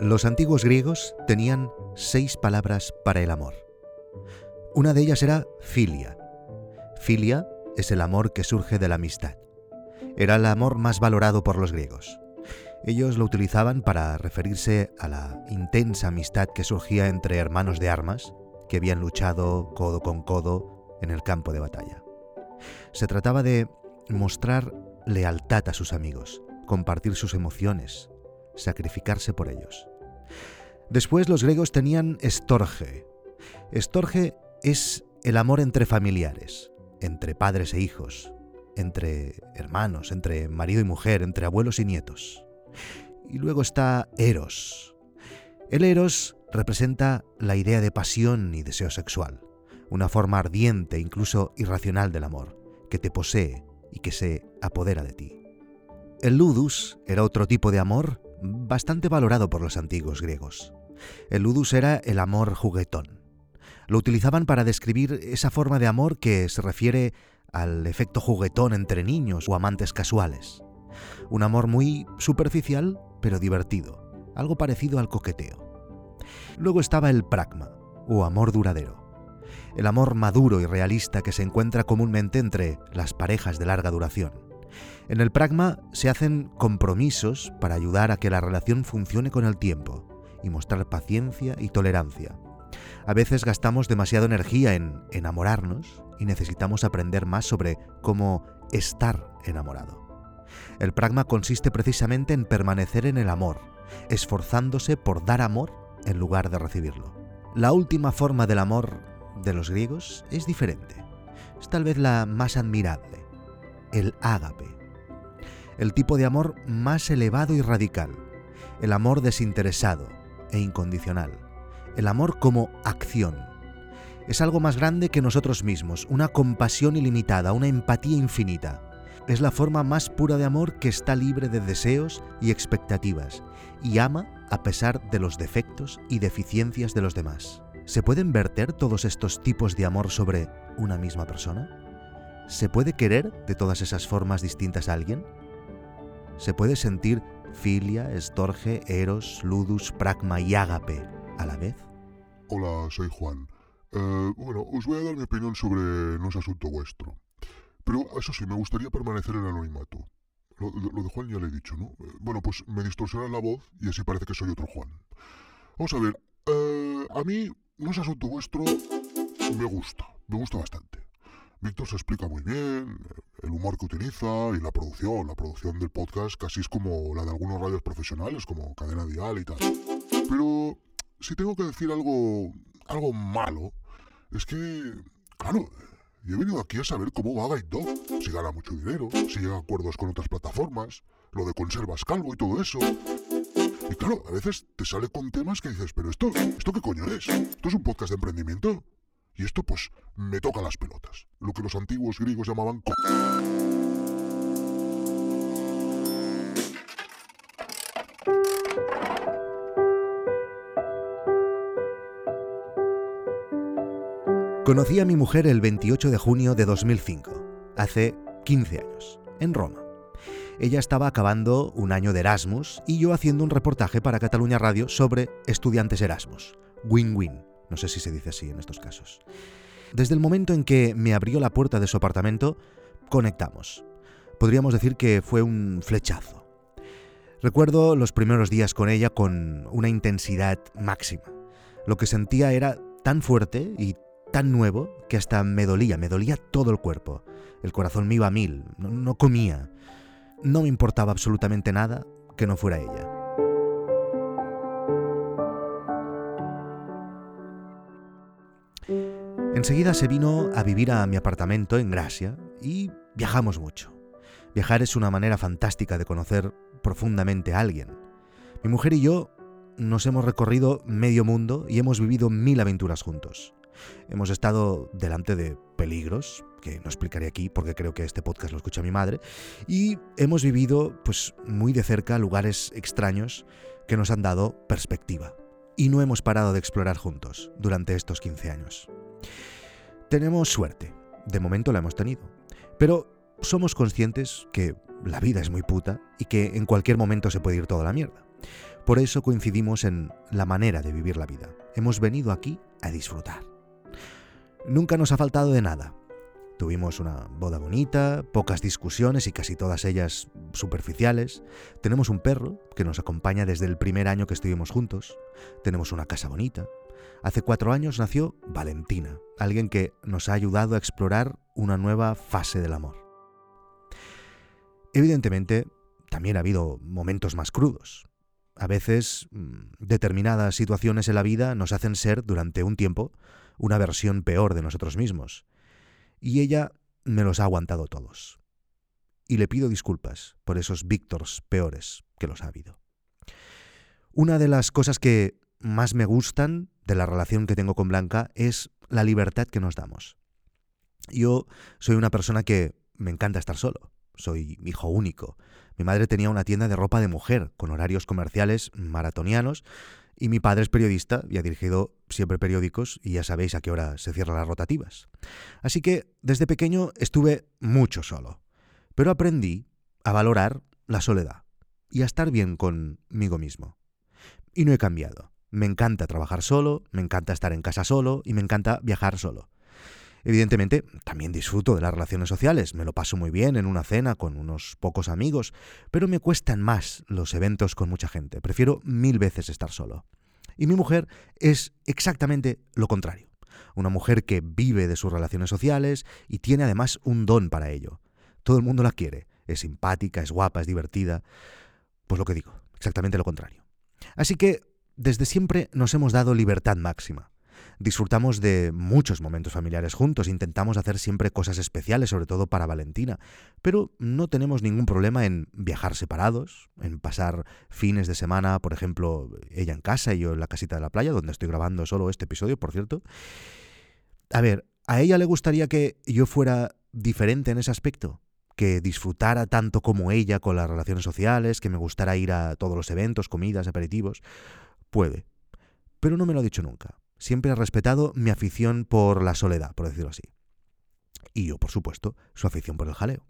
Los antiguos griegos tenían seis palabras para el amor. Una de ellas era filia. Filia es el amor que surge de la amistad. Era el amor más valorado por los griegos. Ellos lo utilizaban para referirse a la intensa amistad que surgía entre hermanos de armas que habían luchado codo con codo en el campo de batalla. Se trataba de mostrar lealtad a sus amigos, compartir sus emociones, sacrificarse por ellos. Después los griegos tenían estorge. Estorge es el amor entre familiares, entre padres e hijos, entre hermanos, entre marido y mujer, entre abuelos y nietos. Y luego está Eros. El Eros representa la idea de pasión y deseo sexual, una forma ardiente, incluso irracional del amor, que te posee y que se apodera de ti. El ludus era otro tipo de amor bastante valorado por los antiguos griegos. El ludus era el amor juguetón. Lo utilizaban para describir esa forma de amor que se refiere al efecto juguetón entre niños o amantes casuales. Un amor muy superficial, pero divertido, algo parecido al coqueteo. Luego estaba el pragma, o amor duradero. El amor maduro y realista que se encuentra comúnmente entre las parejas de larga duración. En el pragma se hacen compromisos para ayudar a que la relación funcione con el tiempo y mostrar paciencia y tolerancia. A veces gastamos demasiada energía en enamorarnos y necesitamos aprender más sobre cómo estar enamorado. El pragma consiste precisamente en permanecer en el amor, esforzándose por dar amor en lugar de recibirlo. La última forma del amor de los griegos es diferente. Es tal vez la más admirable, el ágape. El tipo de amor más elevado y radical, el amor desinteresado e incondicional, el amor como acción. Es algo más grande que nosotros mismos, una compasión ilimitada, una empatía infinita. Es la forma más pura de amor que está libre de deseos y expectativas, y ama a pesar de los defectos y deficiencias de los demás. ¿Se pueden verter todos estos tipos de amor sobre una misma persona? ¿Se puede querer de todas esas formas distintas a alguien? ¿Se puede sentir filia, estorge, eros, ludus, pragma y ágape a la vez? Hola, soy Juan. Eh, bueno, os voy a dar mi opinión sobre no es asunto vuestro. Pero eso sí, me gustaría permanecer en anonimato. Lo, lo de Juan ya le he dicho, ¿no? Eh, bueno, pues me distorsiona la voz y así parece que soy otro Juan. Vamos a ver, eh, a mí no es asunto vuestro, me gusta, me gusta bastante. Víctor se explica muy bien, el humor que utiliza y la producción. La producción del podcast casi es como la de algunos radios profesionales, como Cadena Dial y tal. Pero si tengo que decir algo, algo malo, es que, claro, yo he venido aquí a saber cómo va Guide Dog. Si gana mucho dinero, si llega a acuerdos con otras plataformas, lo de conservas calvo y todo eso. Y claro, a veces te sale con temas que dices, pero esto, ¿esto qué coño es? ¿Esto es un podcast de emprendimiento? Y esto pues me toca las pelotas, lo que los antiguos griegos llamaban... Co Conocí a mi mujer el 28 de junio de 2005, hace 15 años, en Roma. Ella estaba acabando un año de Erasmus y yo haciendo un reportaje para Cataluña Radio sobre estudiantes Erasmus. Win-win, no sé si se dice así en estos casos. Desde el momento en que me abrió la puerta de su apartamento, conectamos. Podríamos decir que fue un flechazo. Recuerdo los primeros días con ella con una intensidad máxima. Lo que sentía era tan fuerte y tan nuevo que hasta me dolía, me dolía todo el cuerpo. El corazón me iba a mil, no, no comía. No me importaba absolutamente nada que no fuera ella. Enseguida se vino a vivir a mi apartamento en Gracia y viajamos mucho. Viajar es una manera fantástica de conocer profundamente a alguien. Mi mujer y yo nos hemos recorrido medio mundo y hemos vivido mil aventuras juntos. Hemos estado delante de peligros, que no explicaré aquí porque creo que este podcast lo escucha mi madre, y hemos vivido pues muy de cerca lugares extraños que nos han dado perspectiva. Y no hemos parado de explorar juntos durante estos 15 años. Tenemos suerte, de momento la hemos tenido, pero somos conscientes que la vida es muy puta y que en cualquier momento se puede ir toda la mierda. Por eso coincidimos en la manera de vivir la vida. Hemos venido aquí a disfrutar. Nunca nos ha faltado de nada. Tuvimos una boda bonita, pocas discusiones y casi todas ellas superficiales. Tenemos un perro que nos acompaña desde el primer año que estuvimos juntos. Tenemos una casa bonita. Hace cuatro años nació Valentina, alguien que nos ha ayudado a explorar una nueva fase del amor. Evidentemente, también ha habido momentos más crudos. A veces, mm, determinadas situaciones en la vida nos hacen ser, durante un tiempo, una versión peor de nosotros mismos. Y ella me los ha aguantado todos. Y le pido disculpas por esos Víctors peores que los ha habido. Una de las cosas que más me gustan de la relación que tengo con Blanca es la libertad que nos damos. Yo soy una persona que me encanta estar solo soy hijo único. Mi madre tenía una tienda de ropa de mujer con horarios comerciales maratonianos y mi padre es periodista y ha dirigido siempre periódicos y ya sabéis a qué hora se cierran las rotativas. Así que desde pequeño estuve mucho solo, pero aprendí a valorar la soledad y a estar bien conmigo mismo. Y no he cambiado. Me encanta trabajar solo, me encanta estar en casa solo y me encanta viajar solo. Evidentemente, también disfruto de las relaciones sociales, me lo paso muy bien en una cena con unos pocos amigos, pero me cuestan más los eventos con mucha gente, prefiero mil veces estar solo. Y mi mujer es exactamente lo contrario, una mujer que vive de sus relaciones sociales y tiene además un don para ello. Todo el mundo la quiere, es simpática, es guapa, es divertida. Pues lo que digo, exactamente lo contrario. Así que desde siempre nos hemos dado libertad máxima. Disfrutamos de muchos momentos familiares juntos, intentamos hacer siempre cosas especiales, sobre todo para Valentina, pero no tenemos ningún problema en viajar separados, en pasar fines de semana, por ejemplo, ella en casa y yo en la casita de la playa, donde estoy grabando solo este episodio, por cierto. A ver, ¿a ella le gustaría que yo fuera diferente en ese aspecto? que disfrutara tanto como ella con las relaciones sociales, que me gustara ir a todos los eventos, comidas, aperitivos. Puede. Pero no me lo ha dicho nunca siempre ha respetado mi afición por la soledad, por decirlo así. Y yo, por supuesto, su afición por el jaleo.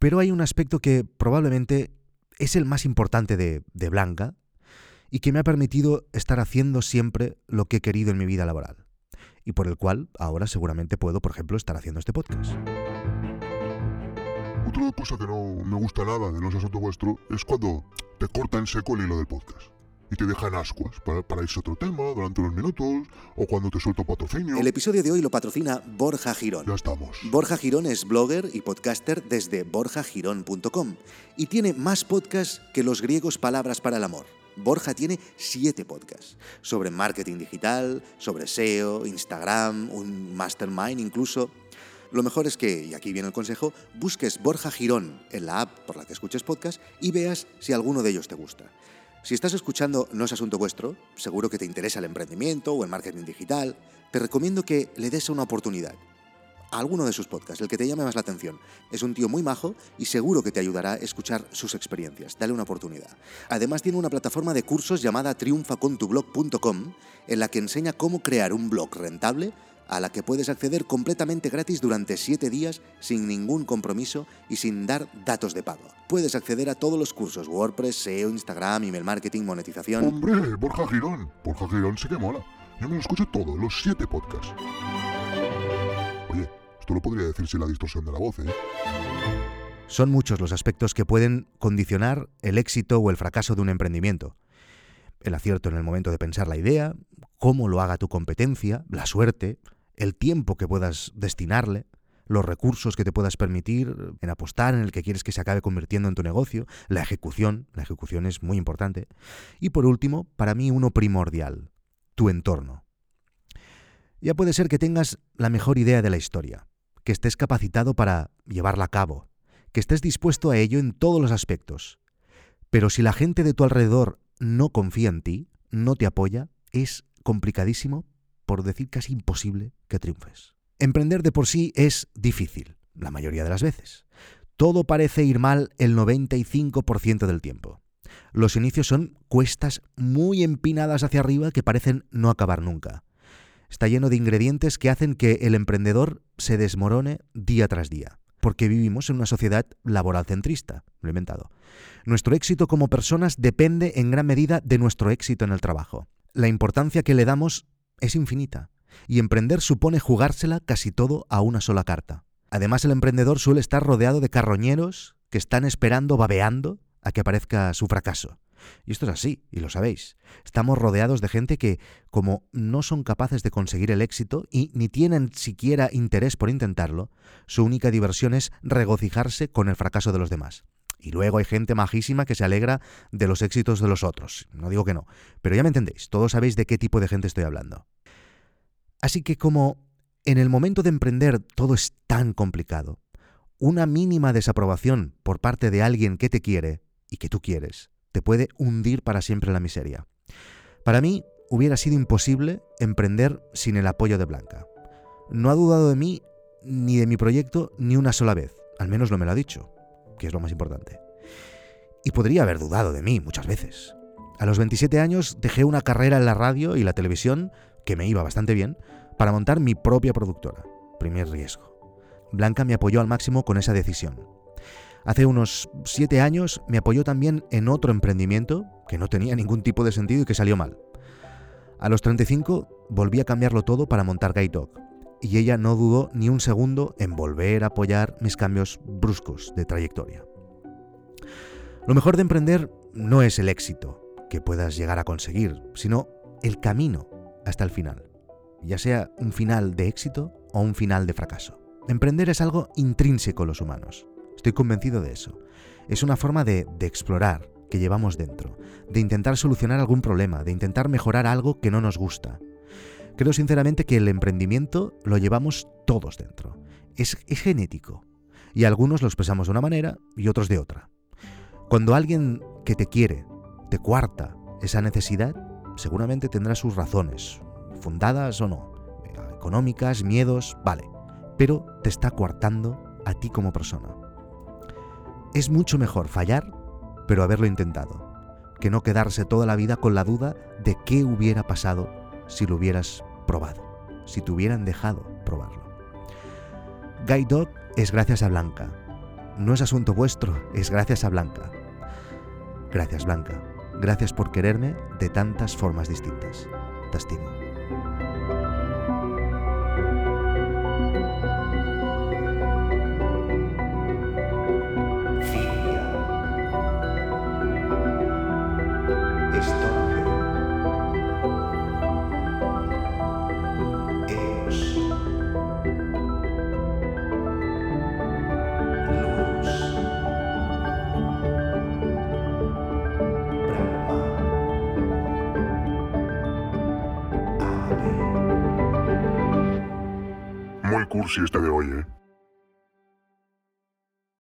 Pero hay un aspecto que probablemente es el más importante de, de Blanca y que me ha permitido estar haciendo siempre lo que he querido en mi vida laboral. Y por el cual ahora seguramente puedo, por ejemplo, estar haciendo este podcast. Otra cosa que no me gusta nada de No es asunto vuestro es cuando te corta en seco el hilo del podcast y te dejan ascuas para, para, irse a otro tema durante unos minutos o cuando te suelto patrocinio. El episodio de hoy lo patrocina Borja Girón. Ya estamos. Borja Girón es blogger y podcaster desde borjagirón.com y tiene más podcasts que los griegos palabras para el amor. Borja tiene siete podcasts sobre marketing digital, sobre SEO, Instagram, un mastermind incluso. Lo mejor es que, y aquí viene el consejo, busques Borja Girón en la app por la que escuches podcast y veas si alguno de ellos te gusta. Si estás escuchando No es asunto vuestro, seguro que te interesa el emprendimiento o el marketing digital, te recomiendo que le des una oportunidad a alguno de sus podcasts, el que te llame más la atención. Es un tío muy majo y seguro que te ayudará a escuchar sus experiencias. Dale una oportunidad. Además tiene una plataforma de cursos llamada triunfacontublog.com en la que enseña cómo crear un blog rentable a la que puedes acceder completamente gratis durante 7 días sin ningún compromiso y sin dar datos de pago. Puedes acceder a todos los cursos WordPress, SEO, Instagram, email marketing, monetización. Hombre, Borja Girón. Borja Girón sí que mola. Yo me lo escucho todo, los 7 podcasts. Oye, esto lo podría decirse la distorsión de la voz, ¿eh? Son muchos los aspectos que pueden condicionar el éxito o el fracaso de un emprendimiento. El acierto en el momento de pensar la idea, cómo lo haga tu competencia, la suerte, el tiempo que puedas destinarle, los recursos que te puedas permitir en apostar en el que quieres que se acabe convirtiendo en tu negocio, la ejecución, la ejecución es muy importante. Y por último, para mí uno primordial, tu entorno. Ya puede ser que tengas la mejor idea de la historia, que estés capacitado para llevarla a cabo, que estés dispuesto a ello en todos los aspectos. Pero si la gente de tu alrededor no confía en ti, no te apoya, es complicadísimo por decir casi imposible que triunfes. Emprender de por sí es difícil, la mayoría de las veces. Todo parece ir mal el 95% del tiempo. Los inicios son cuestas muy empinadas hacia arriba que parecen no acabar nunca. Está lleno de ingredientes que hacen que el emprendedor se desmorone día tras día. porque vivimos en una sociedad laboral centrista, lo he inventado. Nuestro éxito como personas depende en gran medida de nuestro éxito en el trabajo. La importancia que le damos es infinita, y emprender supone jugársela casi todo a una sola carta. Además, el emprendedor suele estar rodeado de carroñeros que están esperando, babeando, a que aparezca su fracaso. Y esto es así, y lo sabéis. Estamos rodeados de gente que, como no son capaces de conseguir el éxito y ni tienen siquiera interés por intentarlo, su única diversión es regocijarse con el fracaso de los demás. Y luego hay gente majísima que se alegra de los éxitos de los otros. No digo que no, pero ya me entendéis, todos sabéis de qué tipo de gente estoy hablando. Así que como en el momento de emprender todo es tan complicado, una mínima desaprobación por parte de alguien que te quiere y que tú quieres te puede hundir para siempre en la miseria. Para mí hubiera sido imposible emprender sin el apoyo de Blanca. No ha dudado de mí ni de mi proyecto ni una sola vez, al menos no me lo ha dicho, que es lo más importante. Y podría haber dudado de mí muchas veces. A los 27 años dejé una carrera en la radio y la televisión, que me iba bastante bien, para montar mi propia productora. Primer riesgo. Blanca me apoyó al máximo con esa decisión. Hace unos siete años me apoyó también en otro emprendimiento que no tenía ningún tipo de sentido y que salió mal. A los 35 volví a cambiarlo todo para montar Guide Dog, y ella no dudó ni un segundo en volver a apoyar mis cambios bruscos de trayectoria. Lo mejor de emprender no es el éxito que puedas llegar a conseguir, sino el camino hasta el final, ya sea un final de éxito o un final de fracaso. Emprender es algo intrínseco a los humanos. Estoy convencido de eso. Es una forma de, explorar que llevamos dentro, de intentar solucionar algún problema, de intentar mejorar algo que no nos gusta. Creo sinceramente que el emprendimiento lo llevamos todos dentro. Es, es genético. Y algunos lo expresamos de una manera y otros de otra. Cuando alguien que te quiere te cuarta esa necesidad, seguramente tendrá sus razones, fundadas o no, económicas, miedos, vale, pero te está coartando a ti como persona. Es mucho mejor fallar, pero haberlo intentado, que no quedarse toda la vida con la duda de qué hubiera pasado si lo hubieras probado, si te hubieran dejado probarlo. Guide Dog es gracias a Blanca. No es asunto vuestro, es gracias a Blanca. Gracias Blanca. Gracias por quererme de tantas formas distintas. Te estimo. Cursi esta de hoy, ¿eh?